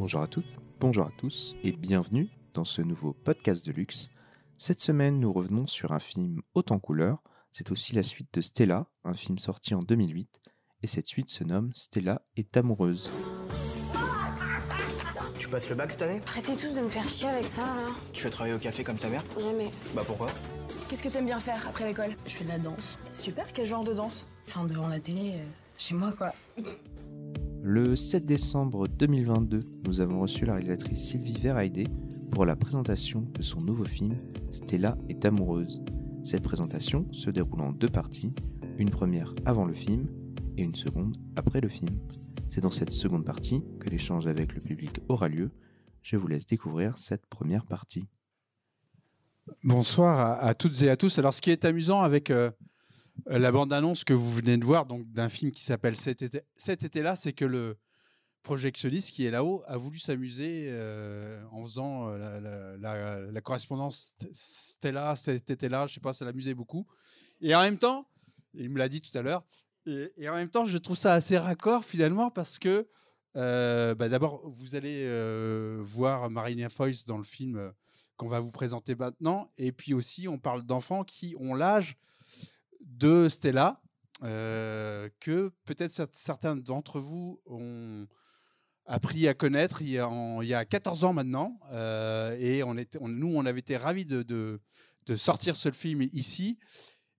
Bonjour à toutes, bonjour à tous et bienvenue dans ce nouveau podcast de luxe. Cette semaine, nous revenons sur un film haut en couleur. C'est aussi la suite de Stella, un film sorti en 2008. Et cette suite se nomme Stella est amoureuse. Tu passes le bac cette année? Arrêtez tous de me faire chier avec ça, là. Tu veux travailler au café comme ta mère? Jamais. Bah pourquoi? Qu'est-ce que t'aimes bien faire après l'école? Je fais de la danse. Super, quel genre de danse? Enfin, devant la télé, euh, chez moi, quoi. Le 7 décembre 2022, nous avons reçu la réalisatrice Sylvie Verheide pour la présentation de son nouveau film Stella est amoureuse. Cette présentation se déroule en deux parties, une première avant le film et une seconde après le film. C'est dans cette seconde partie que l'échange avec le public aura lieu. Je vous laisse découvrir cette première partie. Bonsoir à, à toutes et à tous. Alors, ce qui est amusant avec euh, la bande-annonce que vous venez de voir, donc d'un film qui s'appelle Cet été, été-là, c'est que le projectionniste qui est là-haut a voulu s'amuser euh, en faisant euh, la, correspondance St- Stella, cet été-là. Je sais pas, ça l'amusait beaucoup. Et en même temps, il me l'a dit tout à l'heure, et, en même temps, je trouve ça assez raccord finalement parce que euh, bah, d'abord, vous allez euh, voir Marina Foïs dans le film euh, qu'on va vous présenter maintenant. Et puis aussi, on parle d'enfants qui ont l'âge de Stella, euh, que peut-être cer- certains d'entre vous ont appris à connaître il y a, en- il y a 14 ans maintenant. Euh, et on était, on- nous, on avait été ravis de, de- de sortir ce film ici.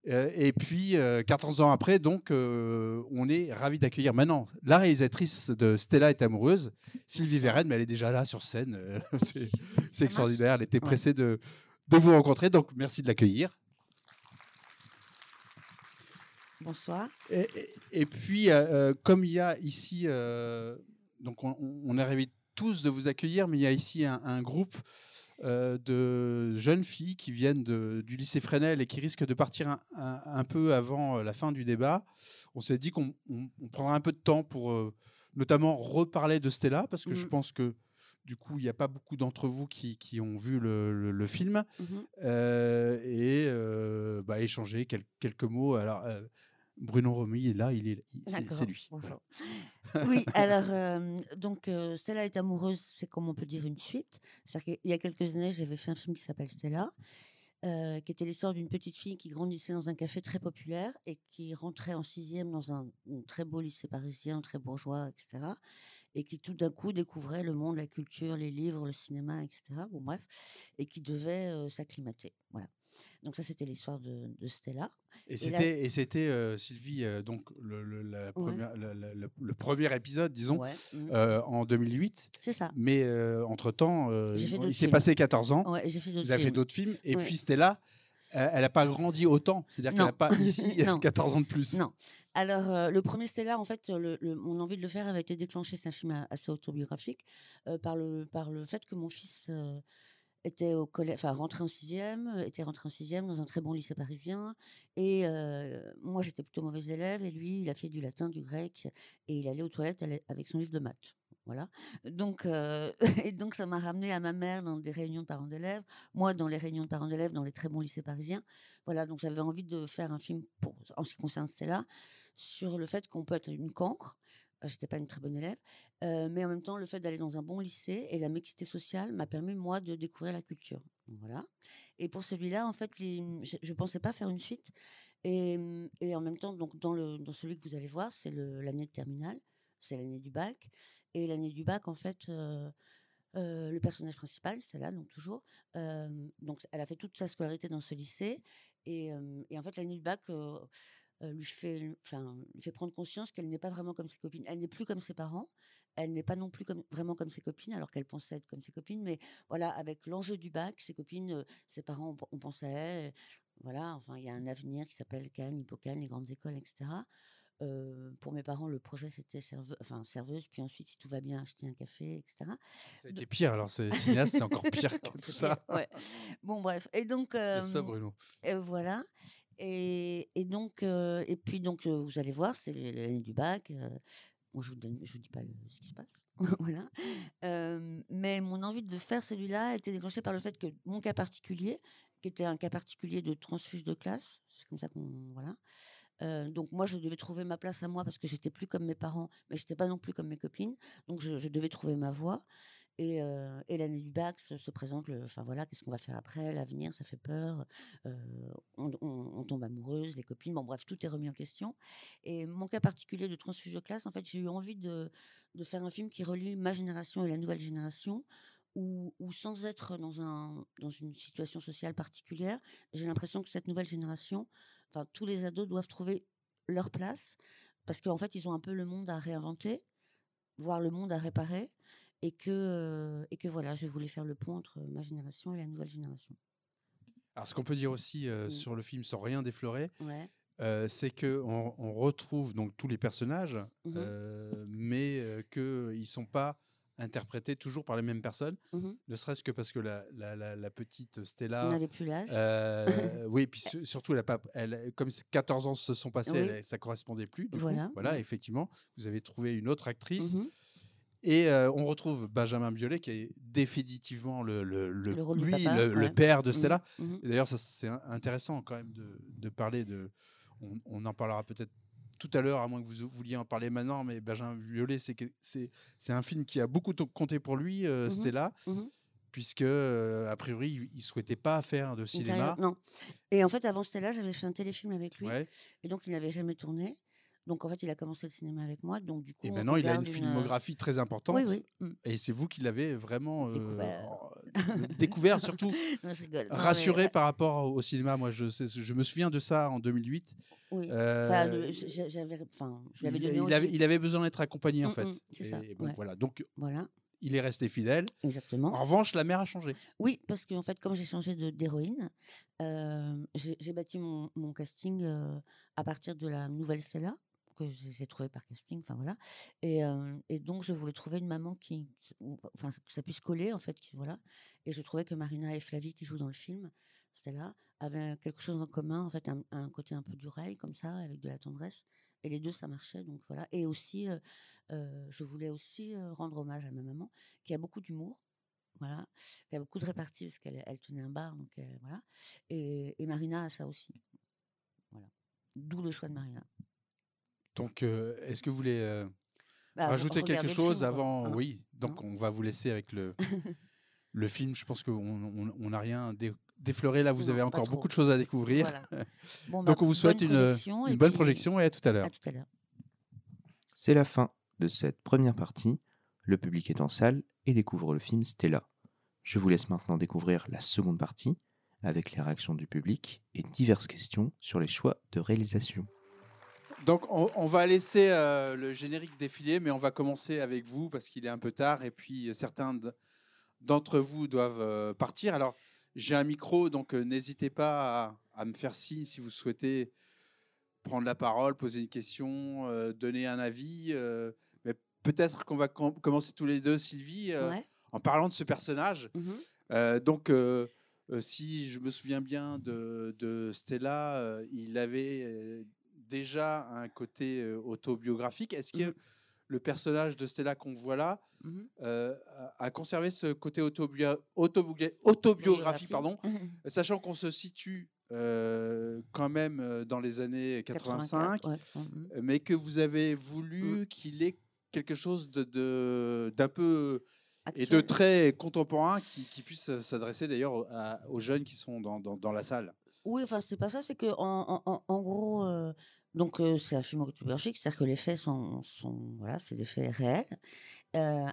Euh, et puis, euh, 14 ans après, donc, on est ravis d'accueillir maintenant la réalisatrice de Stella est amoureuse, Sylvie Verren, mais elle est déjà là sur scène. c'est c'est extraordinaire. Elle était pressée de, de vous rencontrer, donc merci de l'accueillir. Bonsoir. Et, et- et puis, euh, euh, comme il y a ici, euh, donc on, on est ravis tous de vous accueillir, mais il y a ici un, un groupe euh, de jeunes filles qui viennent de- du lycée Fresnel et qui risquent de partir un, un- un peu avant la fin du débat. On s'est dit qu'on on- on prendra un peu de temps pour notamment reparler de Stella, parce que je Mhm. pense que du coup, il n'y a pas beaucoup d'entre vous qui, qui ont vu le, le- le film Mhm. euh, et euh, bah, échanger quel- quelques mots. Alors, euh, Bruno Romy est là, il est, c'est- lui. Bonjour. oui, alors, euh, donc, euh, Stella est amoureuse, c'est comme on peut dire une suite. C'est-à-dire qu'il y a quelques années, j'avais fait un film qui s'appelle Stella, euh, qui était l'histoire d'une petite fille qui grandissait dans un café très populaire et qui rentrait en sixième dans un, un très beau lycée parisien, très bourgeois, etc. Et qui tout d'un coup découvrait le monde, la culture, les livres, le cinéma, etc. Bon, bref, et qui devait s'acclimater. Voilà. Donc, ça, c'était l'histoire de, de Stella. Et c'était, euh, Sylvie, euh, donc le, le- la première- le- le- le- le premier épisode, disons, Ouais, mhm. euh, en 2008. c'est ça. Mais euh, entre-temps, euh, il s'est passé 14 ans. Ouais, j'ai fait d'autres Vous avez fait films. d'autres films. Et puis Stella, elle n'a pas grandi autant. C'est-à-dire qu'elle n'a pas ici Non. 14 ans de plus. Non. Alors, euh, le premier Stella, en fait, le, le- mon envie de le faire avait été déclenchée, c'est un film assez autobiographique, euh, par, le, par le fait que mon fils euh, était au collège, enfin, rentré en sixième, euh, était rentré en sixième dans un très bon lycée parisien. Et euh, moi, j'étais plutôt mauvais élève, et lui, il a fait du latin, du grec, et il allait aux toilettes avec son livre de maths. Voilà. Donc, euh, et donc, ça m'a ramené à ma mère dans des réunions de parents d'élèves, moi dans les réunions de parents d'élèves dans les très bons lycées parisiens. Voilà, donc j'avais envie de faire un film pour, en ce qui concerne Stella, sur le fait qu'on peut être une cancre. J'étais pas une très bonne élève, euh, mais en même temps, le fait d'aller dans un bon lycée et la mixité sociale m'a permis moi de découvrir la culture. Voilà. Et pour celui-là, en fait, je, je pensais pas faire une suite. Et, et en même temps, donc dans celui que vous allez voir, c'est l'année de terminale, c'est l'année du bac. Et l'année du bac, en fait, euh, euh, le personnage principal, c'est là, donc toujours. donc, elle a fait toute sa scolarité dans ce lycée. Et, et en fait, l'année du bac lui, fait, enfin, lui fait prendre conscience qu'elle n'est pas vraiment comme ses copines. Elle n'est plus comme ses parents. Elle n'est pas non plus comme, vraiment comme ses copines, alors qu'elle pensait être comme ses copines. Mais voilà, avec l'enjeu du bac, ses copines, euh, ses parents, on, on pensait à elle. Voilà, enfin, il y a un avenir qui s'appelle Cannes, Hippocane, les grandes écoles, etc. Euh, pour mes parents, le projet c'était enfin, serveuse, puis ensuite, si tout va bien, acheter un café, etc. Été pire. Alors, c'est cinéaste, c'est encore pire que tout ça. Ouais. Bon, bref. Et donc, N'est-ce pas, euh, Bruno? voilà. Et, et donc, euh, et puis donc, euh, vous allez voir, c'est l'année du bac. Bon, je je vous dis pas ce qui se passe, voilà. Mais mon envie de faire celui-là a été déclenchée par le fait que mon cas particulier, qui était un cas particulier de transfuge de classe, c'est comme ça qu'on, voilà, donc moi, je devais trouver ma place à moi parce que j'étais plus comme mes parents, mais j'étais pas non plus comme mes copines. Donc je, je devais trouver ma voie. Et, euh, du bac se, se présente, enfin voilà, qu'est-ce qu'on va faire après, l'avenir, ça fait peur, euh, on, tombe amoureuse, les copines, bon bref, tout est remis en question. Et mon cas particulier de transfuge classe, en fait, j'ai eu envie de, de faire un film qui relie ma génération et la nouvelle génération, où, où sans être dans, un, dans une situation sociale particulière, j'ai l'impression que cette nouvelle génération, enfin tous les ados doivent trouver leur place, parce qu'en fait, ils ont un peu le monde à réinventer, voire le monde à réparer, et que, euh, et que voilà, je voulais faire le pont entre ma génération et la nouvelle génération. Alors, ce qu'on peut dire aussi euh, Mm. sur le film, sans rien déflorer, Ouais. euh, c'est que on, on retrouve donc tous les personnages, euh, mais euh, qu'ils ne sont pas interprétés toujours par les mêmes personnes, Mhm. ne serait-ce que parce que la, la- la- la petite On Stella. n'avait plus l'âge. euh, oui, puis su- surtout, elle a pas, elle, comme 14 ans se sont passés, Oui. elle- ça correspondait plus. du coup. Voilà. Ouais. effectivement, vous avez trouvé une autre actrice. Et euh, on retrouve Benjamin Biolay, qui est définitivement le, le, le- Le rôle du lui, papa, le, père de Mhm. Stella. Mhm. Et D'ailleurs, c'est in- intéressant quand même de, de parler de. On, on en parlera peut-être tout à l'heure, à moins que vous vouliez en parler maintenant, mais Benjamin Biolay, c'est un film qui a beaucoup compté pour lui, euh, Mhm. Stella, Mhm. puisque euh, a priori, il- il souhaitait pas faire de cinéma. Non. Et en fait, avant Stella, j'avais fait un téléfilm avec lui. Ouais. Et donc, il n'avait jamais tourné. Donc, en fait, il a commencé le cinéma avec moi. Donc, du coup, Et maintenant, il a une euh, filmographie très importante. Oui, oui. Mm. Et c'est vous qui l'avez vraiment euh, Découvert. en- découvert, surtout Non, je rigole. Non, mais, rassuré par rapport au cinéma. Moi, je, je me souviens de ça en 2008. Oui. Euh, Enfin, le- j'a- j'avais, enfin, je l'avais il, donné il aussi. avait, il avait besoin d'être accompagné, en Mm, fait. mm, c'est ça, Et bon, ouais. voilà. Donc, Voilà, il est resté fidèle. exactement. En revanche, la mère a changé. Oui, parce qu'en fait, comme j'ai changé de- d'héroïne, euh, j'ai j'ai bâti mon, mon casting euh, à partir de la nouvelle Stella que j'ai trouvée par casting, enfin voilà. Et, euh, et donc, je voulais trouver une maman qui, enfin, que ça puisse coller en fait, qui, voilà. Et je trouvais que Marina et Flavie qui jouent dans le film, Stella, avaient quelque chose en commun, en fait, un, côté un peu d'oreille comme ça, avec de la tendresse. Et les deux, ça marchait, donc voilà. Et aussi, euh, euh, je voulais aussi rendre hommage à ma maman, qui a beaucoup d'humour. Voilà, a beaucoup de répartie parce qu'elle elle tenait un bar, donc elle- voilà. Et, et Marina a ça aussi. Voilà. D'où le choix de Marina. Donc, euh, est-ce que vous voulez euh, Bah, rajouter quelque chose film, avant? Hein? Oui. Donc, on va vous laisser avec le, le film. Je pense qu'on on- on n'a rien dé- défloré. Là, vous Non, avez encore trop. beaucoup de choses à découvrir. Voilà. Bon, Donc, bah, on vous souhaite bonne une, bonne puis projection et à tout à l'heure. À tout à l'heure. C'est la fin de cette première partie. Le public est en salle et découvre le film Stella. Je vous laisse maintenant découvrir la seconde partie avec les réactions du public et diverses questions sur les choix de réalisation. Donc, on, on va laisser euh, le générique défiler, mais on va commencer avec vous parce qu'il est un peu tard et puis certains d'entre vous doivent euh, partir. Alors, j'ai un micro, donc euh, n'hésitez pas à, à me faire signe si vous souhaitez prendre la parole, poser une question, donner un avis. mais peut-être qu'on va com- commencer tous les deux, Sylvie, Ouais. en parlant de ce personnage. Mhm. Donc, si je me souviens bien de, de Stella, il avait déjà un côté euh, autobiographique. Est-ce que Mhm. le personnage de Stella qu'on voit là Mhm. euh, a, conservé ce côté autobio- autobiogra- autobiographie, pardon, sachant qu'on se situe euh, quand même dans les années 85, 84, ouais. Mhm. euh, mais que vous avez voulu qu'il ait quelque chose de- de- d'un peu et de très contemporain qui, qui puisse s'adresser d'ailleurs aux, jeunes qui sont dans, dans- dans la salle. Oui, enfin, c'est pas ça, c'est que en, en- en- en gros, euh, donc c'est un film autobiographique, c'est-à-dire que les faits sont, voilà, c'est des faits réels.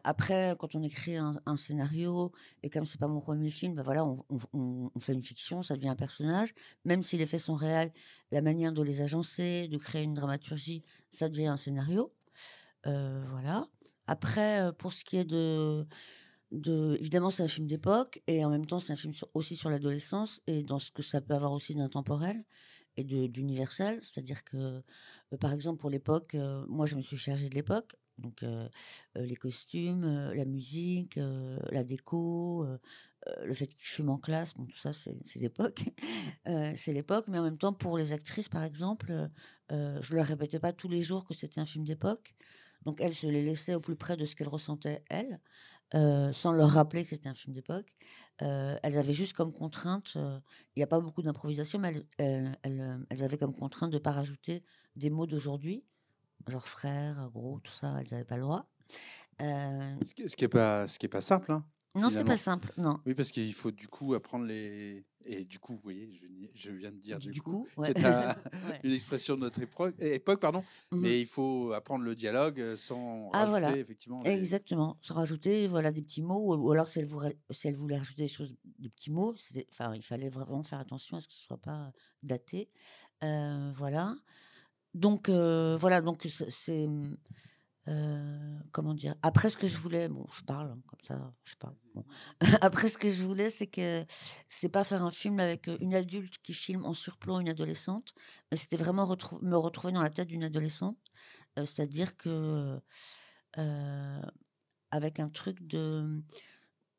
Après, quand on écrit un, scénario, et comme c'est pas mon premier film, ben voilà, on, fait une fiction, ça devient un personnage. Même si les faits sont réels, la manière de les agencer, de créer une dramaturgie, ça devient un scénario. Voilà. Après, pour ce qui est de, de évidemment, c'est un film d'époque et en même temps, c'est un film aussi sur l'adolescence et dans ce que ça peut avoir aussi d'intemporel et d'universel. C'est-à-dire que, euh, par exemple, pour l'époque, euh, moi, je me suis chargée de l'époque. Donc, euh, les costumes, la musique, la déco, le fait qu'ils fument en classe, bon, tout ça, c'est l'époque. C'est l'époque, mais en même temps, pour les actrices, par exemple, je leur répétais pas tous les jours que c'était un film d'époque. Donc, elles se les laissaient au plus près de ce qu'elles ressentaient, elles, sans leur rappeler que c'était un film d'époque. Euh, elles avaient juste comme contrainte, euh, il n'y a pas beaucoup d'improvisation, mais elles, euh, avaient comme contrainte de ne pas rajouter des mots d'aujourd'hui, genre frère, gros, tout ça, elles n'avaient pas le droit. Euh, Ce qui- n'est pas, pas simple. hein. Non, c'est pas simple, non. Oui, parce qu'il faut du coup apprendre les. Et du coup, vous voyez, je, viens de dire du, Du coup, coup, ouais. qui est un- Ouais. une expression de notre époque, époque pardon, Mhm. mais il faut apprendre le dialogue euh, sans Ah, rajouter voilà. effectivement. les- Exactement. Se rajouter voilà, des petits mots, ou, alors si elle, voulait, si elle voulait rajouter des choses, des petits mots, enfin, il fallait vraiment faire attention à ce que ce ne soit pas daté. Euh, voilà. Donc, euh, voilà, donc c'est- c'est. hum, euh, comment dire? Après, ce que je voulais, bon, je parle hein, comme ça, je parle. bon. Après, ce que je voulais, c'est que c'est pas faire un film avec euh, une adulte qui filme en surplomb une adolescente, mais c'était vraiment me retrouver dans la tête d'une adolescente, euh, c'est-à-dire que avec un truc de,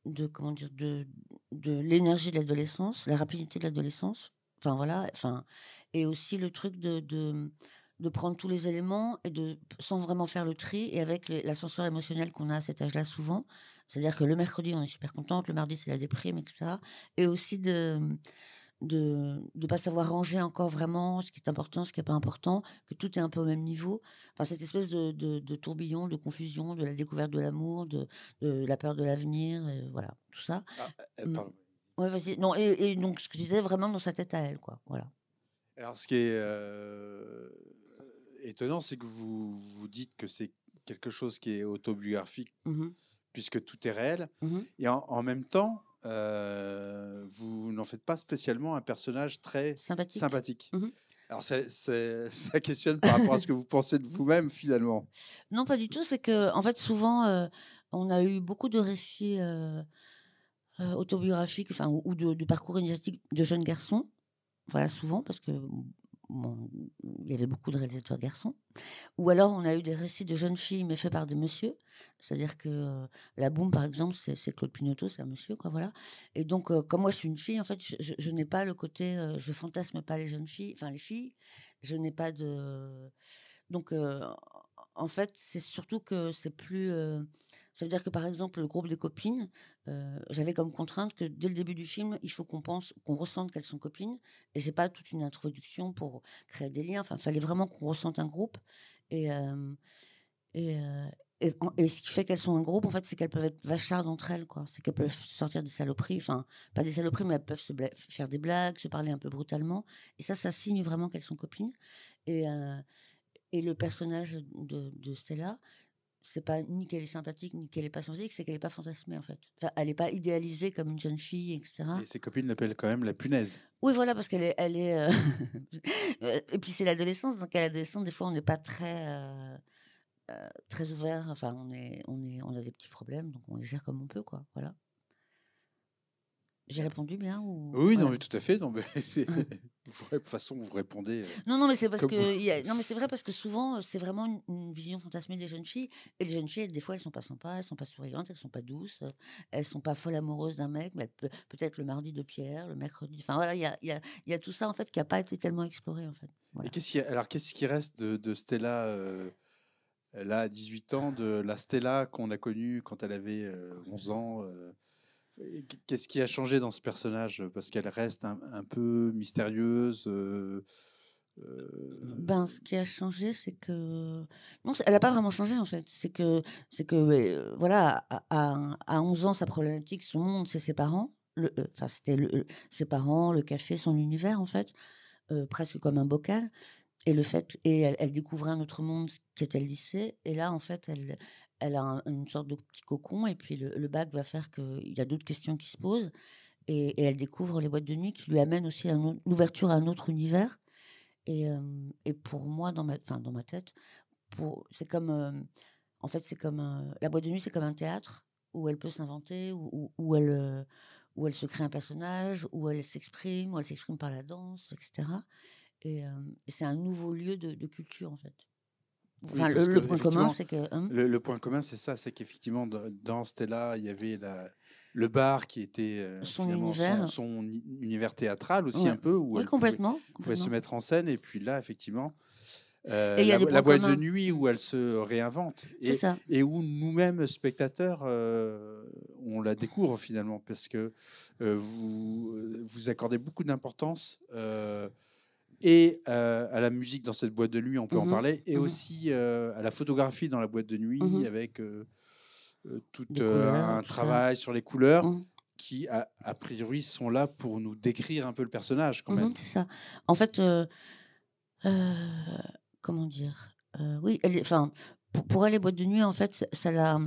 de comment dire, de, de l'énergie de l'adolescence, la rapidité de l'adolescence. Enfin voilà, enfin et aussi le truc de de prendre tous les éléments et de sans vraiment faire le tri et avec l'ascenseur émotionnel qu'on a à cet âge-là souvent. C'est-à-dire que le mercredi on est super contente, le mardi c'est la déprime, etc. Et aussi de de ne pas savoir ranger encore vraiment ce qui est important, ce qui n'est pas important, que tout est un peu au même niveau. Enfin, cette espèce de, de- de tourbillon, de confusion, de la découverte de l'amour, de, de la peur de l'avenir, voilà, tout ça. Ah, euh, Mm. pardon. Ouais, vas-y. Non, et, et donc, ce que je disais, vraiment dans sa tête à elle, quoi. Voilà. Alors, ce qui est euh, étonnant, c'est que vous vous dites que c'est quelque chose qui est autobiographique Mhm, puisque tout est réel, mhm. et en, en même temps, euh, vous n'en faites pas spécialement un personnage très Sympathique. sympathique. Mhm. Alors, ça, c'est- ça questionne par rapport à ce que vous pensez de vous-même, finalement. Non, pas du tout. C'est que, en fait, souvent, euh, on a eu beaucoup de récits euh, autobiographiques, enfin, ou de, de parcours initiatiques de jeunes garçons. Voilà, souvent, parce que il y avait beaucoup de réalisateurs garçons. Ou alors, on a eu des récits de jeunes filles, mais faits par des messieurs. C'est-à-dire que euh, la boum, par exemple, c'est Claude Pinoteau, c'est un monsieur, quoi, voilà. Et donc, euh, comme moi, je suis une fille, en fait, je, je- je n'ai pas le côté, euh, je fantasme pas les jeunes filles, enfin les filles. Je n'ai pas de, donc, euh, en fait, c'est surtout que c'est plus. Ça veut dire que par exemple, le groupe des copines, euh, j'avais comme contrainte que dès le début du film, il faut qu'on pense, qu'on ressente qu'elles sont copines. Et j'ai pas toute une introduction pour créer des liens. Enfin, fallait vraiment qu'on ressente un groupe. Et, euh, et, euh, et, ce qui fait qu'elles sont un groupe, en fait, c'est qu'elles peuvent être vachardes entre elles, quoi. C'est qu'elles peuvent sortir des saloperies, enfin, pas des saloperies, mais elles peuvent se faire des blagues, se parler un peu brutalement. Et ça, ça signe vraiment qu'elles sont copines. Et, et le personnage de Stella, c'est pas ni qu'elle est sympathique, ni qu'elle est pas sympathique, c'est qu'elle est pas fantasmée, en fait. Enfin, elle est pas idéalisée comme une jeune fille, etc. Et ses copines l'appellent quand même la punaise. Oui, voilà, parce qu'elle est, elle est. euh, euh, et puis c'est l'adolescence, donc à l'adolescence, des fois, on n'est pas très, euh, euh, très ouvert. Enfin, on est, on est, on a des petits problèmes, donc on les gère comme on peut, quoi. Voilà. J'ai répondu bien ou Oui, non, mais tout à fait. Non, mais de toute façon, vous répondez. euh, Non, non, mais c'est parce que il y a- non, mais c'est vrai parce que souvent euh, c'est vraiment une, une vision fantasmée des jeunes filles et les jeunes filles des fois elles sont pas sympas, elles sont pas souriantes, elles sont pas douces, elles sont pas folles amoureuses d'un mec, mais peut-être le mardi de Pierre, le mercredi. Enfin voilà, il y a, y, a, y a tout ça en fait qui a pas été tellement exploré en fait. Voilà. Et qu'est-ce qui, alors, qu'est-ce qui reste de, de Stella euh, là à 18 ans, de la Stella qu'on a connue quand elle avait euh, 11 ans euh, qu- Qu'est-ce qui a changé dans ce personnage Parce qu'elle reste un, peu mystérieuse. euh, euh, Ben, ce qui a changé, c'est que non, elle n'a pas vraiment changé en fait. C'est que c'est que euh, voilà, à, à, à 11 ans, sa problématique, son monde, c'est ses parents. Euh, Enfin, c'était euh, ses parents, le café, son univers en fait, euh, presque comme un bocal. Et le fait, et elle, elle découvrait un autre monde qui était le lycée. Et là, en fait, elle, elle a un- une sorte de petit cocon. Et puis le, bac va faire qu'il y a d'autres questions qui se posent. Et, elle découvre les boîtes de nuit qui lui amènent aussi un autre- l'ouverture à un autre univers. Et, et pour moi, dans ma, enfin, dans ma tête, c'est comme, en fait, c'est comme un- la boîte de nuit, c'est comme un théâtre où elle peut s'inventer, où, où, elle, où elle se crée un personnage, où elle s'exprime, où elle s'exprime par la danse, etc. Et, c'est un nouveau lieu de culture, en fait. Enfin, le, le que, point commun, que. hein, Le, le point commun, c'est ça, c'est qu'effectivement, dans Stella, il y avait la, le bar qui était euh, Son univers. son, univers théâtral aussi Ouais. un peu, où oui, pouvait, complètement. pouvait se mettre en scène. Et puis là, effectivement, euh, Et la, boîte de nuit où elle se réinvente. Et, ça. et où nous-mêmes, spectateurs, euh, on la découvre finalement parce que euh, vous, vous accordez beaucoup d'importance et euh, à la musique dans cette boîte de nuit, on peut en Mhm, parler, et mhm. aussi euh, à la photographie dans la boîte de nuit Mhm. avec euh, tout couleurs, un ça. travail sur les couleurs qui, a, a priori, sont là pour nous décrire un peu le personnage quand même. C'est ça. En fait, comment dire Oui, enfin, pour, elle, les boîtes de nuit, en fait, ça- la,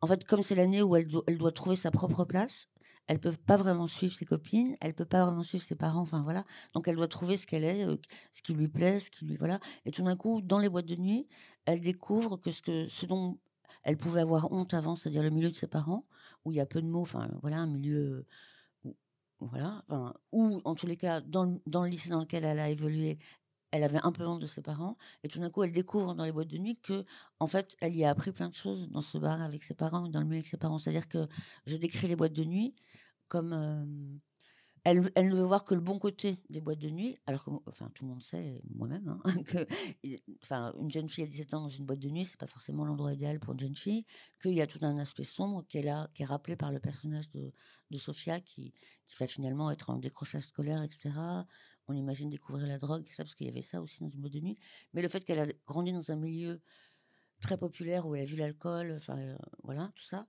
en fait, comme c'est l'année où elle doit trouver sa propre place, elle peut pas vraiment suivre ses copines, elle peut pas vraiment suivre ses parents, enfin voilà. Donc elle doit trouver ce qu'elle est, euh, ce qui lui plaît, ce qui lui voilà. Et tout d'un coup, dans les boîtes de nuit, elle découvre que ce que ce dont elle pouvait avoir honte avant, c'est-à-dire le milieu de ses parents, où il y a peu de mots, enfin voilà, un milieu où- voilà, ou en tous les cas, dans le, dans le lycée dans lequel elle a évolué, elle avait un peu honte de ses parents, et tout d'un coup, elle découvre dans les boîtes de nuit que, en fait, elle y a appris plein de choses dans ce bar avec ses parents, dans le milieu avec ses parents. C'est-à-dire que je décris les boîtes de nuit comme elle, elle ne veut voir que le bon côté des boîtes de nuit, alors que, enfin, tout le monde sait, moi-même, hein, que, enfin, une jeune fille à 17 ans dans une boîte de nuit, c'est pas forcément l'endroit idéal pour une jeune fille, qu'il y a tout un aspect sombre qui est qui est rappelé par le personnage de, de Sophia, qui, qui va finalement être en décrochage scolaire, etc. On imagine découvrir la drogue, ça, parce qu'il y avait ça aussi dans une boîte de nuit. Mais le fait qu'elle a grandi dans un milieu très populaire où elle a vu l'alcool, enfin euh, voilà, tout ça,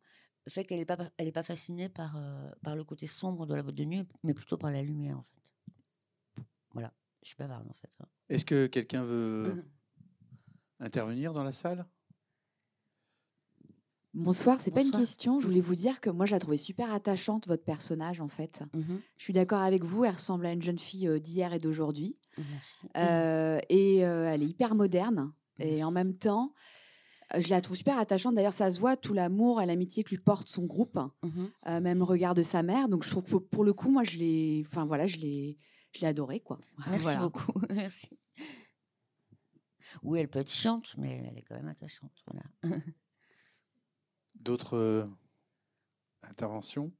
fait qu'elle n'est pas, elle est pas fascinée par, euh, par le côté sombre de la boîte de nuit, mais plutôt par la lumière en fait. Voilà, je suis bavarde en fait. hein. Est-ce que quelqu'un veut intervenir dans la salle? Bonsoir, c'est pas une question. Je voulais vous dire que moi, je la trouvais super attachante, votre personnage, en fait. Mhm, Je suis d'accord avec vous, elle ressemble à une jeune fille euh, d'hier et d'aujourd'hui. Euh, et euh, elle est hyper moderne. Et en même temps, euh, je la trouve super attachante. D'ailleurs, ça se voit, tout l'amour et l'amitié que lui porte son groupe, Mhm. euh, même le regard de sa mère. Donc, je trouve que pour le coup, moi, je l'ai enfin, voilà, je l'ai je l'ai adorée, quoi. Merci Voilà. beaucoup, merci. Oui, elle peut être chiante, mais elle est quand même attachante. Voilà. D'autres euh, interventions?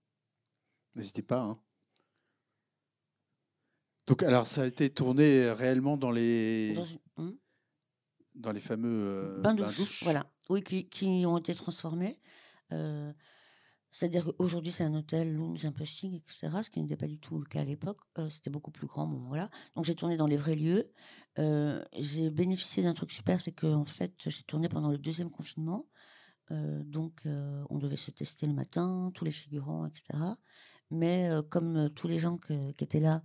N'hésitez pas. hein. Donc, alors, ça a été tourné réellement dans les, Dans Hmm? Dans les fameux euh, bains douches, voilà. Oui, qui, qui ont été transformés. Euh, C'est-à-dire qu'aujourd'hui, c'est un hôtel lounge un peu chic, etc. Ce qui n'était pas du tout le cas à l'époque. Euh, C'était beaucoup plus grand. Bon, voilà. Donc, j'ai tourné dans les vrais lieux. Euh, j'ai bénéficié d'un truc super, c'est que en fait, j'ai tourné pendant le deuxième confinement. Euh, donc, on devait se tester le matin, tous les figurants, etc. Mais comme tous les gens que- qui étaient là,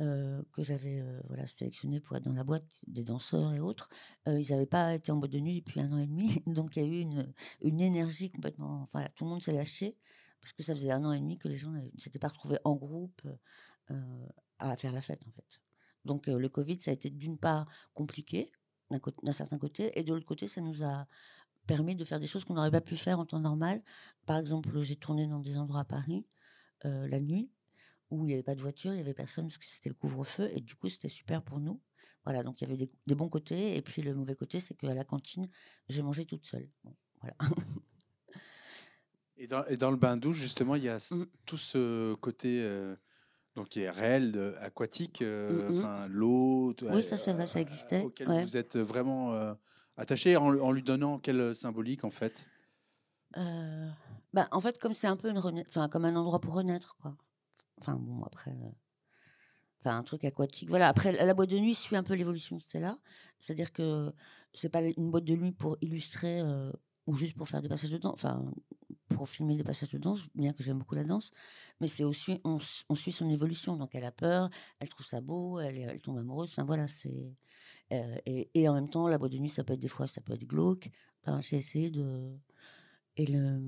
euh, que j'avais euh, voilà, sélectionnés pour être dans la boîte, des danseurs et autres, euh, ils n'avaient pas été en boîte de nuit depuis un an et demi. Donc, il y a eu une, une énergie complètement. Enfin, tout le monde s'est lâché parce que ça faisait un an et demi que les gens ne s'étaient pas retrouvés en groupe euh, à faire la fête, en fait. Donc, le Covid, ça a été d'une part compliqué, d'un certain côté, et de l'autre côté, ça nous a permis de faire des choses qu'on n'aurait pas pu faire en temps normal. Par exemple, j'ai tourné dans des endroits à Paris la nuit où il n'y avait pas de voiture, il n'y avait personne parce que c'était le couvre-feu et du coup c'était super pour nous. Voilà, donc il y avait des, des bons côtés et puis le mauvais côté c'est qu'à la cantine, j'ai mangé toute seule. Bon, voilà. Et dans, et dans le bain douche, justement, il y a Mm. tout ce côté euh, donc qui est réel, de- aquatique, euh, enfin l'eau. Oui, ça, c'est vrai, ça euh, existait, Auquel ouais. vous êtes vraiment euh, attaché en, en lui donnant quelle symbolique en fait? Euh, bah, en fait, comme c'est un peu une rena- enfin, comme un endroit pour renaître, quoi. Enfin, bon, après. euh, Enfin, un truc aquatique. Voilà, après, la boîte de nuit suit un peu l'évolution de Stella. C'est-à-dire que c'est pas une boîte de nuit pour illustrer euh, ou juste pour faire des passages de danse, enfin, pour filmer des passages de danse, bien que j'aime beaucoup la danse. Mais c'est aussi, on, suit son évolution. Donc, elle a peur, elle trouve ça beau, elle tombe amoureuse. Enfin, voilà, c'est. euh, et, et en même temps, la boîte de nuit, ça peut être des fois, ça peut être glauque. Enfin, j'ai essayé de. Et le.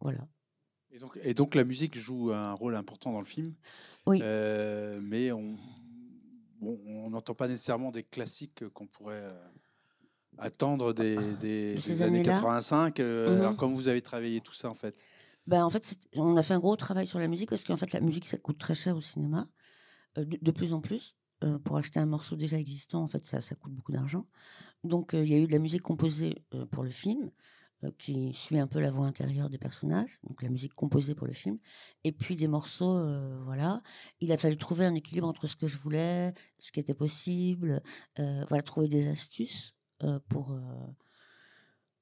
Voilà. Et donc, et donc la musique joue un rôle important dans le film. Oui. Euh, mais on n'entend pas nécessairement des classiques qu'on pourrait euh, attendre des, des- De ces des années années-là 85. euh, Mhm. Alors comment vous avez travaillé tout ça en fait? Ben, en fait, on a fait un gros travail sur la musique parce qu'en fait, la musique, ça coûte très cher au cinéma, euh, de, de plus en plus. Pour acheter un morceau déjà existant, en fait, ça, ça coûte beaucoup d'argent. Donc, il y a eu de la musique composée pour le film, qui suit un peu la voix intérieure des personnages, donc la musique composée pour le film, et puis des morceaux, euh, voilà. Il a fallu trouver un équilibre entre ce que je voulais, ce qui était possible, euh, voilà, trouver des astuces euh, pour, euh,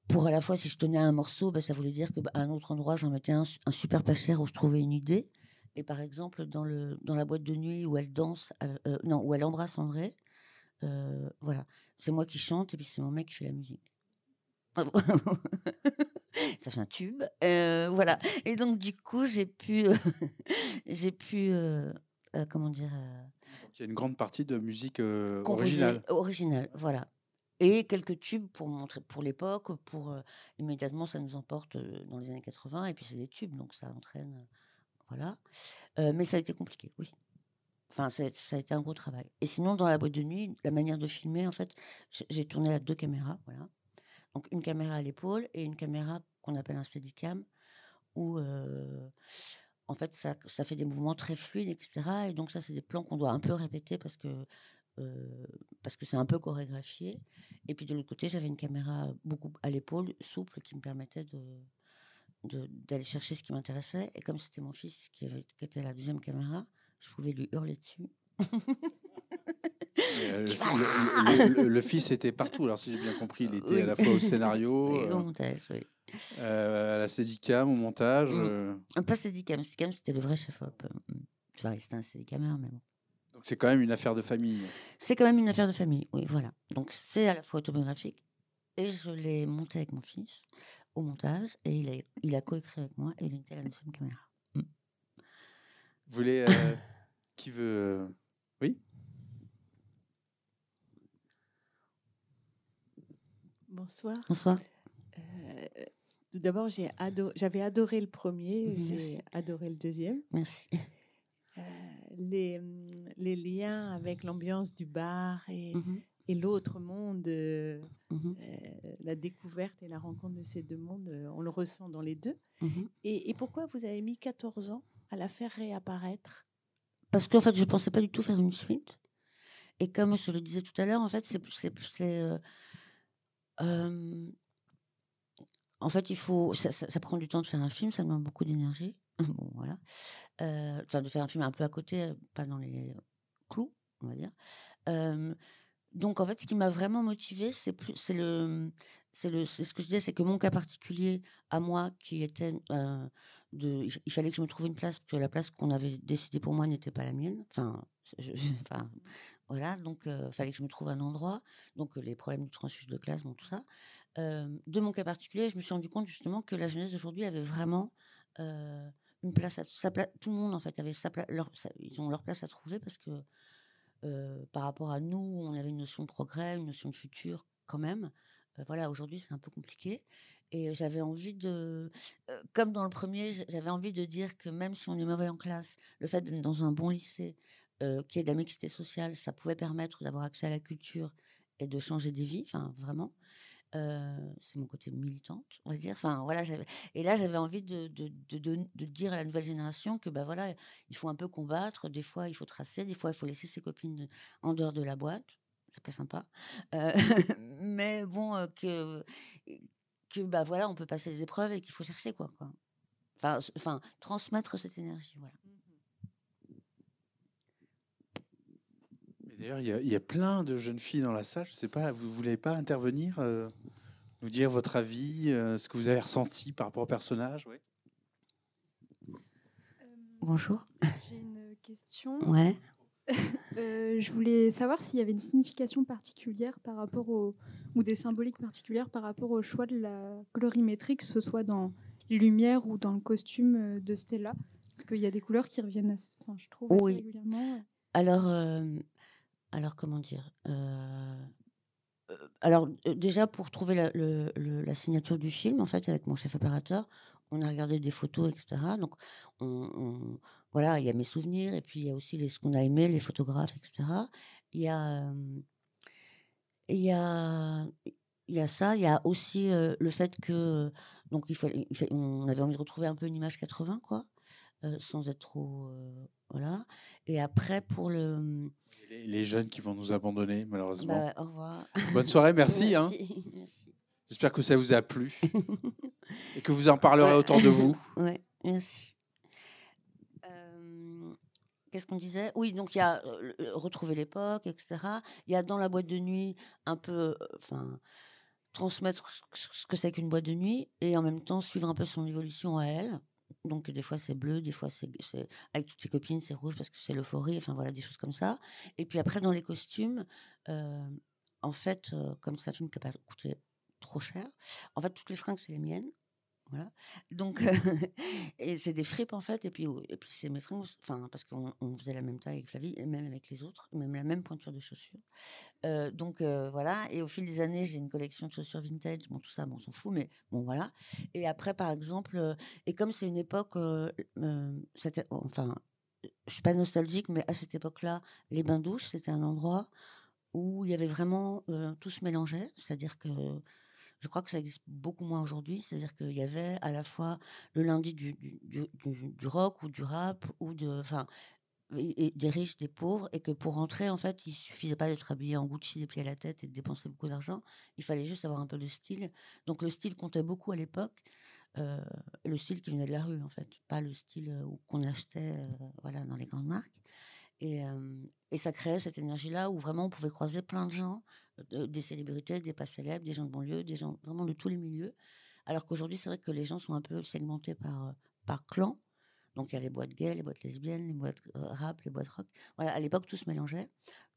pour à la fois, si je tenais à un morceau, bah, ça voulait dire qu'à un autre endroit, j'en mettais un, un super pas cher où je trouvais une idée. Et par exemple, dans, le, dans la boîte de nuit où elle danse, euh, euh, non, où elle embrasse André, euh, voilà, c'est moi qui chante et puis c'est mon mec qui fait la musique. ça fait un tube, euh, voilà. Et donc du coup, j'ai pu, j'ai pu, euh, comment dire, Il y a une grande partie de musique originale. originale, voilà. Et quelques tubes pour montrer, pour l'époque, pour immédiatement, ça nous emporte dans les années 80, et puis c'est des tubes, donc ça entraîne, voilà. Mais ça a été compliqué, oui. Enfin, ça a été un gros travail. Et sinon, dans la boîte de nuit, la manière de filmer, en fait, j'ai tourné à deux caméras, voilà. Donc une caméra à l'épaule et une caméra qu'on appelle un steadicam, où en fait ça, ça fait des mouvements très fluides, etc. Et donc ça, c'est des plans qu'on doit un peu répéter parce que parce que c'est un peu chorégraphié. Et puis de l'autre côté, j'avais une caméra beaucoup à l'épaule, souple, qui me permettait de d'aller chercher ce qui m'intéressait. Et comme c'était mon fils qui, avait, était la deuxième caméra, je pouvais lui hurler dessus. Euh, le, fils était partout. Alors, si j'ai bien compris, il était Oui. à la fois au scénario, Et au euh, montage, oui. euh, à la Steadicam, au montage. Mm. euh, pas Steadicam, Steadicam c'était le vrai chef-op. euh, mm. Enfin, c'était un Steadicammer, mais bon. donc, c'est quand même une affaire de famille. C'est quand même une affaire de famille, oui, voilà. Donc c'est à la fois autobiographique et je l'ai monté avec mon fils au montage et il a, il a coécrit avec moi et il était à la deuxième caméra. Vous voulez. euh, qui veut. euh, Oui? Bonsoir. Bonsoir. Euh, tout d'abord, j'ai ado- j'avais adoré le premier, j'ai adoré le deuxième. Merci. Euh, les, les liens avec l'ambiance du bar et, et l'autre monde, euh, euh, la découverte et la rencontre de ces deux mondes, on le ressent dans les deux. mhm. Et, et pourquoi vous avez mis 14 ans à la faire réapparaître? Parce qu'en fait, je pensais pas du tout faire une suite. Et comme je le disais tout à l'heure, en fait, c'est. En fait, il faut. Ça, prend du temps de faire un film, ça demande beaucoup d'énergie. bon, voilà. Euh, Enfin, de faire un film un peu à côté, pas dans les clous, on va dire. Donc, en fait, ce qui m'a vraiment motivée, c'est plus, c'est le, c'est le, c'est ce que je disais, c'est que mon cas particulier à moi, qui était euh, de, il, fallait que je me trouve une place, parce que la place qu'on avait décidée pour moi n'était pas la mienne. Enfin, enfin, voilà, donc il fallait que je me trouve un endroit. Donc euh, les problèmes du transfuge de classe, bon, tout ça. Euh, de mon cas particulier, je me suis rendu compte justement que la jeunesse d'aujourd'hui avait vraiment euh, une place à sa pla- tout le monde en fait avait sa pla- leur, sa- ils ont leur place à trouver parce que par rapport à nous, on avait une notion de progrès, une notion de futur quand même. Voilà, aujourd'hui c'est un peu compliqué et j'avais envie de, comme dans le premier, j'avais envie de dire que même si on est mauvais en classe, le fait d'être dans un bon lycée, qui est de la mixité sociale, ça pouvait permettre d'avoir accès à la culture et de changer des vies, enfin vraiment. Euh, c'est mon côté militante, on va dire. Enfin, voilà, et là, j'avais envie de, de, de, dire à la nouvelle génération que bah, voilà, il faut un peu combattre. Des fois, il faut tracer. Des fois, il faut laisser ses copines en dehors de la boîte. C'est pas sympa. Euh, mais bon, euh, que, que bah, voilà, on peut passer les épreuves et qu'il faut chercher quoi. quoi. Enfin, enfin, transmettre cette énergie. Voilà. D'ailleurs, il y, a- il y a plein de jeunes filles dans la salle. Je sais pas, vous voulez pas intervenir, euh, nous dire votre avis, euh, ce que vous avez ressenti par rapport au personnage ouais Bonjour. J'ai une question. Ouais. Euh, je voulais savoir s'il y avait une signification particulière par rapport au ou des symboliques particulières par rapport au choix de la colorimétrie, que ce soit dans les lumières ou dans le costume euh, de Stella. Parce qu'il y a des couleurs qui reviennent, assez- enfin, je trouve, assez Oui. régulièrement. Alors, euh, alors comment dire Alors déjà pour trouver la, signature du film, en fait, avec mon chef opérateur, on a regardé des photos, etc. Donc, on, voilà, il y a mes souvenirs et puis il y a aussi les, ce qu'on a aimé, les photographes, etc. Il y a, il y a, il y a ça. Il y a aussi le fait que donc il fallait, on avait envie de retrouver un peu une image 80, quoi, sans être trop, voilà. Et après pour le les, les jeunes qui vont nous abandonner, malheureusement. bah, au revoir. Bonne soirée, merci. hein. Merci, merci. J'espère que ça vous a plu et que vous en parlerez Ouais. autour de vous. Ouais, merci. Euh, Qu'est-ce qu'on disait? Oui, donc il y a euh, retrouver l'époque, etc. Il y a dans la boîte de nuit un peu, euh, enfin, transmettre ce que c'est qu'une boîte de nuit et en même temps suivre un peu son évolution à elle. Donc des fois c'est bleu, des fois c'est avec toutes ses copines c'est rouge parce que c'est l'euphorie, enfin voilà des choses comme ça. Et puis après dans les costumes, euh, en fait euh, comme c'est un film qui n'a pas coûté trop cher, en fait toutes les fringues c'est les miennes. Voilà. Donc, et c'est des fripes en fait. Et puis, et puis c'est mes fringues, enfin, parce qu'on on faisait la même taille avec Flavie, et même avec les autres, même la même pointure de chaussures. Euh, donc, euh, voilà. Et au fil des années, j'ai une collection de chaussures vintage. Bon, tout ça, bon, on s'en fout, mais bon, voilà. Et après, par exemple, euh, et comme c'est une époque, c'était, enfin, je suis pas nostalgique, mais à cette époque-là, les bains-douches, c'était un endroit où il y avait vraiment tout se mélangeait. C'est-à-dire que je crois que ça existe beaucoup moins aujourd'hui. C'est-à-dire qu'il y avait à la fois le lundi du, du, du- rock ou du rap ou de, enfin, des riches, des pauvres, et que pour rentrer, en fait, il suffisait pas d'être habillé en Gucci des pieds à la tête et de dépenser beaucoup d'argent. Il fallait juste avoir un peu de style. Donc le style comptait beaucoup à l'époque. euh, le style qui venait de la rue, en fait, pas le style euh, qu'on achetait, euh, voilà, dans les grandes marques. Et, et ça créait cette énergie-là où vraiment on pouvait croiser plein de gens, des célébrités, des pas célèbres, des gens de banlieue, des gens vraiment de tous les milieux. Alors qu'aujourd'hui, c'est vrai que les gens sont un peu segmentés par, euh, par clan. Donc il y a les boîtes gays, les boîtes lesbiennes, les boîtes euh, rap, les boîtes rock. Voilà, à l'époque, tout se mélangeait.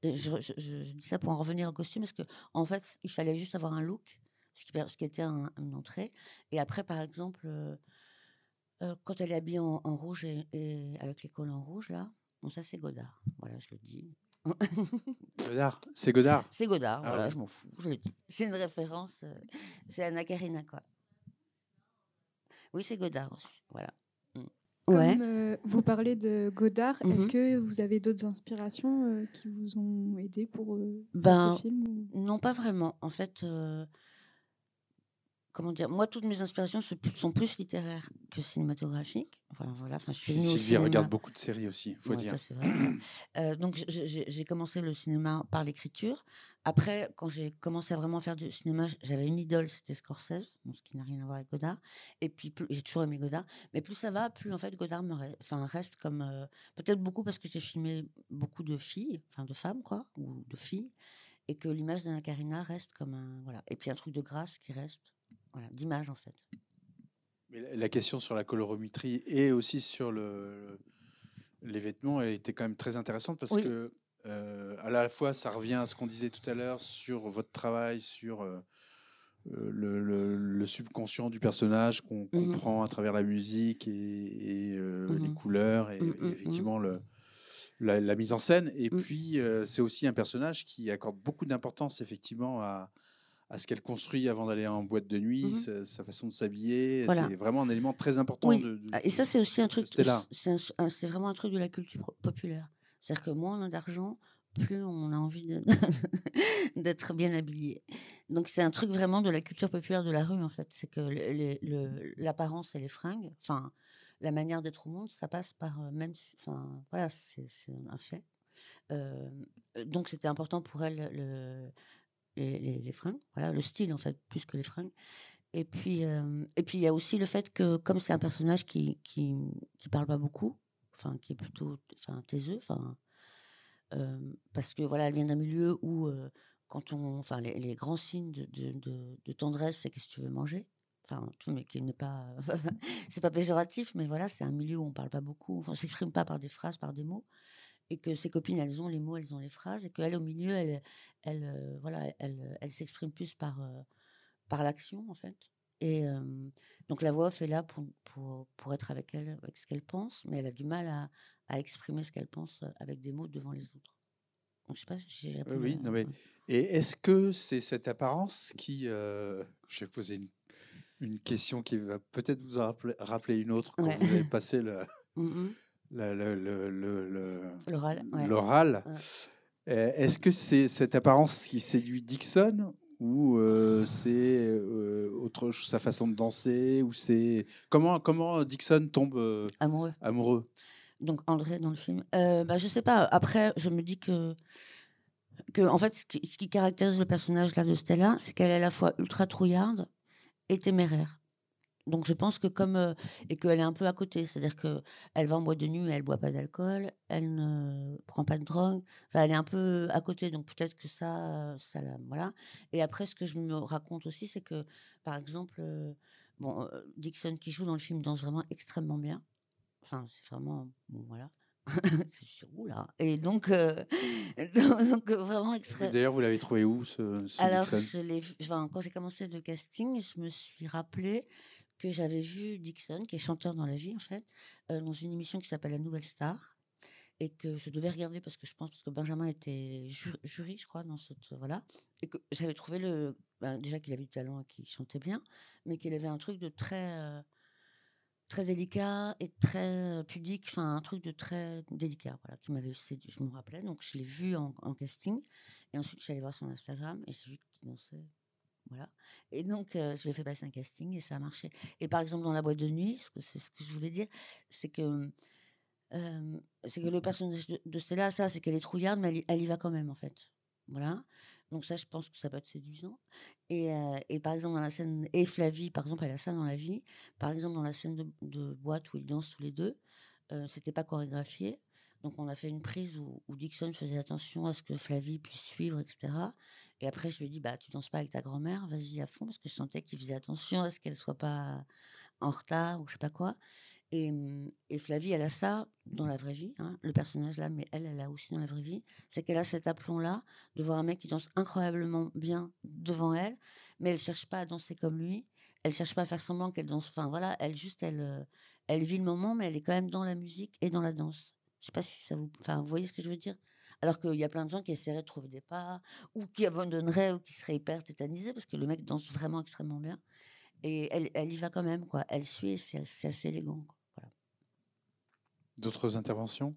Je, dis ça pour en revenir au costume, parce que en fait, il fallait juste avoir un look, ce qui, était un- une entrée. Et après, par exemple, euh, quand elle est habillée en, rouge et, et avec les cols en rouge, là, bon, ça c'est Godard. Voilà, je le dis. Godard, c'est Godard. C'est Godard, Ah voilà, ouais. je m'en fous. C'est une référence, euh, c'est Anna Karina, quoi. Oui, c'est Godard aussi, voilà. Mm. Comme Ouais. euh, vous parlez de Godard, est-ce Mhm. que vous avez d'autres inspirations euh, qui vous ont aidé pour, euh, pour Ben, ce film ou- Non, pas vraiment. En fait, euh, comment dire, moi, toutes mes inspirations sont plus littéraires que cinématographiques. Enfin, voilà, enfin, je suis Sylvie regarde beaucoup de séries aussi, faut Ouais, dire. ça, c'est vrai. Euh, donc, j'ai commencé le cinéma par l'écriture. Après, quand j'ai commencé à vraiment faire du cinéma, j'avais une idole, c'était Scorsese, bon, ce qui n'a rien à voir avec Godard. Et puis, j'ai toujours aimé Godard. Mais plus ça va, plus en fait Godard me enfin, reste comme. euh, Peut-être beaucoup parce que j'ai filmé beaucoup de filles, enfin de femmes, quoi, ou de filles. Et que l'image d'Anna Karina reste comme un. Voilà. Et puis un truc de grâce qui reste. Voilà, d'image en fait. Mais la- question sur la colorométrie et aussi sur le, les vêtements était quand même très intéressante parce Oui. que euh, à la fois ça revient à ce qu'on disait tout à l'heure sur votre travail, sur euh, le, le- le subconscient du personnage qu'on Mhm. comprend à travers la musique et, et, euh, les Mhm. couleurs et, Mhm, et mhm. effectivement le, la, la mise en scène. Et Mhm. puis c'est aussi un personnage qui accorde beaucoup d'importance effectivement à à ce qu'elle construit avant d'aller en boîte de nuit, Mhm. sa, sa façon de s'habiller. Voilà. C'est vraiment un élément très important. Oui, de- de- ah, et ça, c'est aussi un truc. C'est vraiment un truc de la culture po- populaire. C'est-à-dire que moins on a d'argent, plus on a envie d'être bien habillé. Donc c'est un truc vraiment de la culture populaire de la rue en fait. C'est que le- l'apparence et les fringues, enfin la manière d'être au monde, ça passe par euh, même, enfin voilà, c'est c'est un fait. Euh, donc c'était important pour elle le, les, les- fringues, voilà, le style en fait, plus que les fringues. Et puis, euh, et puis il y a aussi le fait que comme c'est un personnage qui qui qui parle pas beaucoup, enfin qui est plutôt enfin taiseux, enfin euh, parce que voilà, elle vient d'un milieu où euh, quand on, enfin les, les grands signes de, tendresse, c'est qu'est-ce que tu veux manger. Enfin, mais qui n'est pas, c'est pas péjoratif, mais voilà, c'est un milieu où on parle pas beaucoup, on s'exprime pas par des phrases, par des mots, et que ses copines, elles ont les mots, elles ont les phrases, et qu'elle au milieu, elle, elle, euh, voilà, elle, elle s'exprime plus par euh, par l'action en fait. Et euh, donc la voix off est là pour, pour, pour être avec elle, avec ce qu'elle pense, mais elle a du mal à, à exprimer ce qu'elle pense euh, avec des mots devant les autres. Donc je sais pas si j'ai Oui, non, mais-. Et est-ce que c'est cette apparence qui. je vais poser une, une question qui va peut-être vous en rappeler, rappeler une autre quand Ouais. vous avez passé le- L'oral. Euh, Est-ce que c'est cette apparence qui séduit Dixon ou euh, c'est euh, autre sa façon de danser ou c'est comment comment Dixon tombe euh, Amoureux. amoureux? Donc André dans le film. Euh, bah, je sais pas. Après, je me dis que, que en fait, ce qui, ce qui caractérise le personnage là de Stella, c'est qu'elle est à la fois ultra trouillarde et téméraire. Donc je pense que comme euh, et qu'elle est un peu à côté, c'est-à-dire que elle va en boîte de nuit, mais elle boit pas d'alcool, elle ne prend pas de drogue. Enfin, elle est un peu à côté, donc peut-être que ça, ça voilà. Et après, ce que je me raconte aussi, c'est que par exemple, euh, bon, Dixon qui joue dans le film danse vraiment extrêmement bien. Enfin, c'est vraiment bon, voilà. c'est sur où là Et donc, euh, donc vraiment extrêmement. D'ailleurs, vous l'avez trouvé où ce, ce Alors, je enfin, quand j'ai commencé le casting, je me suis rappelé que j'avais vu Dixon, qui est chanteur dans la vie, en fait, euh, dans une émission qui s'appelle La Nouvelle Star, et que je devais regarder parce que je pense parce que Benjamin était ju- jury, je crois, dans cette voilà, et que j'avais trouvé le ben, déjà qu'il avait du talent et qu'il chantait bien, mais qu'il avait un truc de très euh, très délicat et très euh, pudique, enfin un truc de très délicat, voilà, qui m'avait séduit, je me rappelais. Donc je l'ai vu en, en casting et ensuite je suis allée voir son Instagram et j'ai vu qu'il dansait, voilà. Et donc je lui ai fait passer un casting et ça a marché. Et par exemple dans la boîte de nuit, c'est ce que je voulais dire, c'est que que le personnage de, Stella, ça, c'est qu'elle est trouillarde, mais elle, y- va quand même en fait, voilà. Donc ça, je pense que ça peut être séduisant. Et, et par exemple, dans la scène, et Flavie, par exemple, elle a ça dans la vie. Par exemple, dans la scène de, de boîte où ils dansent tous les deux, c'était pas chorégraphié. Donc on a fait une prise où, Dixon faisait attention à ce que Flavie puisse suivre, etc. Et après, je lui ai dit, bah, tu danses pas avec ta grand-mère, vas-y à fond, parce que je sentais qu'il faisait attention à ce qu'elle soit pas en retard ou je sais pas quoi. Et, Flavie, elle a ça dans la vraie vie, hein, le personnage là, mais elle, elle a aussi dans la vraie vie. C'est qu'elle a cet aplomb-là de voir un mec qui danse incroyablement bien devant elle, mais elle cherche pas à danser comme lui. Elle cherche pas à faire semblant qu'elle danse. Enfin voilà, elle juste, elle, euh, elle vit le moment, mais elle est quand même dans la musique et dans la danse. Je sais pas si ça vous. Enfin, vous voyez ce que je veux dire? Alors qu'il y a plein de gens qui essaieraient de trouver des pas, ou qui abandonneraient, ou qui seraient hyper tétanisés, parce que le mec danse vraiment extrêmement bien. Et elle, elle y va quand même, quoi. Elle suit, c'est assez élégant. Voilà. D'autres interventions?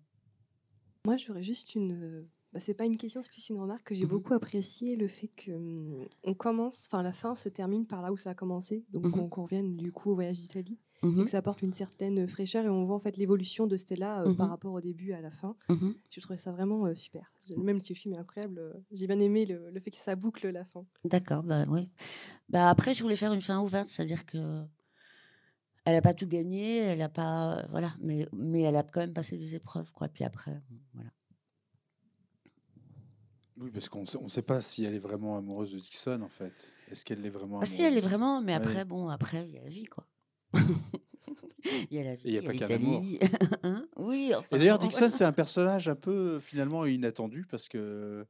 Moi, j'aurais juste une. euh, Bah, c'est pas une question, c'est plus une remarque que j'ai Mhm. beaucoup apprécié le fait que hum, on commence, enfin la fin se termine par là où ça a commencé, donc qu'on qu'on revienne du coup au voyage d'Italie, et Mhm, que ça apporte une certaine fraîcheur et on voit en fait l'évolution de Stella euh, par Mhm. rapport au début à la fin. mhm. Je trouvais ça vraiment euh, super. Même si le film est incroyable, euh, j'ai bien aimé le, le fait que ça boucle la fin. D'accord, bah oui. Bah après, je voulais faire une fin ouverte, c'est-à-dire que elle n'a pas tout gagné, elle a pas, voilà, mais mais elle a quand même passé des épreuves, quoi. Puis après, voilà. Oui, parce qu'on ne sait pas si elle est vraiment amoureuse de Dixon, en fait. Est-ce qu'elle l'est vraiment Ah si, amoureuse elle est vraiment, mais Ouais. après, bon, après, il y a la vie, quoi. Il y a la vie, il y a pas l'Italie. Hein? Oui, enfin, Et d'ailleurs, Dixon, c'est un personnage un peu finalement inattendu parce que.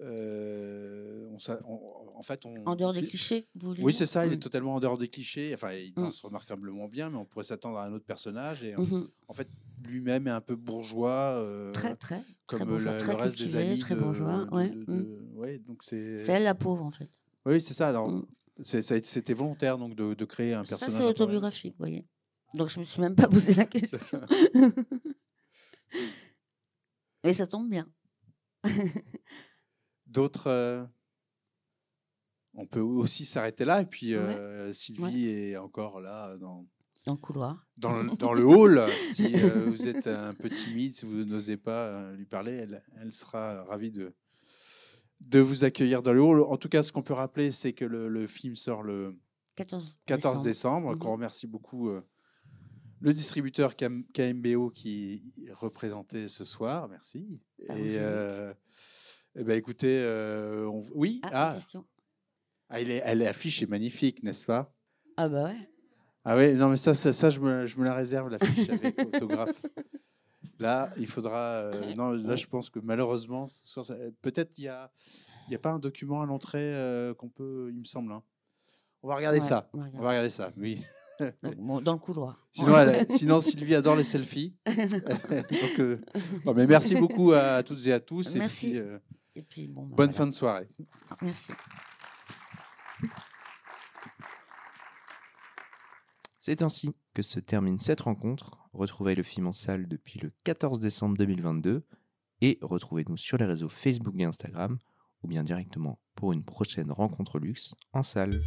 euh, on, s'a- on- en fait, on. En dehors des clichés, vous voulez Oui, c'est ça, il est Mm. totalement en dehors des clichés. Enfin, il Mm. danse remarquablement bien, mais on pourrait s'attendre à un autre personnage. Et en, Mhm. en fait, lui-même est un peu bourgeois, euh, Très, très, comme très le, bourgeois, le très reste des cultivé, amis très de, bourgeois, de- ouais, de- mm. ouais, donc c'est. C'est elle la pauvre, en fait. Oui, c'est ça. Alors, C'est- ça c'était volontaire donc de, de créer un Ça, personnage. c'est un peu- autobiographique, vous voyez. Donc, je me suis même pas posé la question. Mais ça tombe bien. D'autres. euh, On peut aussi s'arrêter là. Et puis, Ouais. euh, Sylvie est encore là dans, Dans le couloir. dans, le, dans le hall. Si euh, vous êtes un peu timide, si vous n'osez pas euh, lui parler, elle, elle sera ravie de, de vous accueillir dans le hall. En tout cas, ce qu'on peut rappeler, c'est que le, le film sort le 14, 14 décembre. Mhm. Qu'on remercie beaucoup euh, le distributeur KM- KMBO qui est représenté ce soir. Merci. Ah, Et, euh, eh ben, écoutez, euh, on- oui, Ah, ah, ah, il est, elle est affiche est magnifique, n'est-ce pas? Ah bah ouais. Ah ouais, non mais ça, ça, ça, je, me, je me la réserve l'affiche avec autographe. Là, il faudra. euh, non, là, je pense que malheureusement, peut-être il y a, il y a pas un document à l'entrée euh, qu'on peut, il me semble. hein. On va regarder Ouais, ça. on va On regarder. va regarder ça. Oui. Dans le couloir. Sinon, elle- sinon, Sylvie adore les selfies. Donc, euh, non, mais merci beaucoup à toutes et à tous. Merci. Et puis, euh, Et puis, bon, bah, bonne voilà. fin de soirée. Merci. C'est ainsi que se termine cette rencontre. Retrouvez le film en salle depuis le 14 décembre 2022 et retrouvez-nous sur les réseaux Facebook et Instagram ou bien directement pour une prochaine rencontre luxe en salle.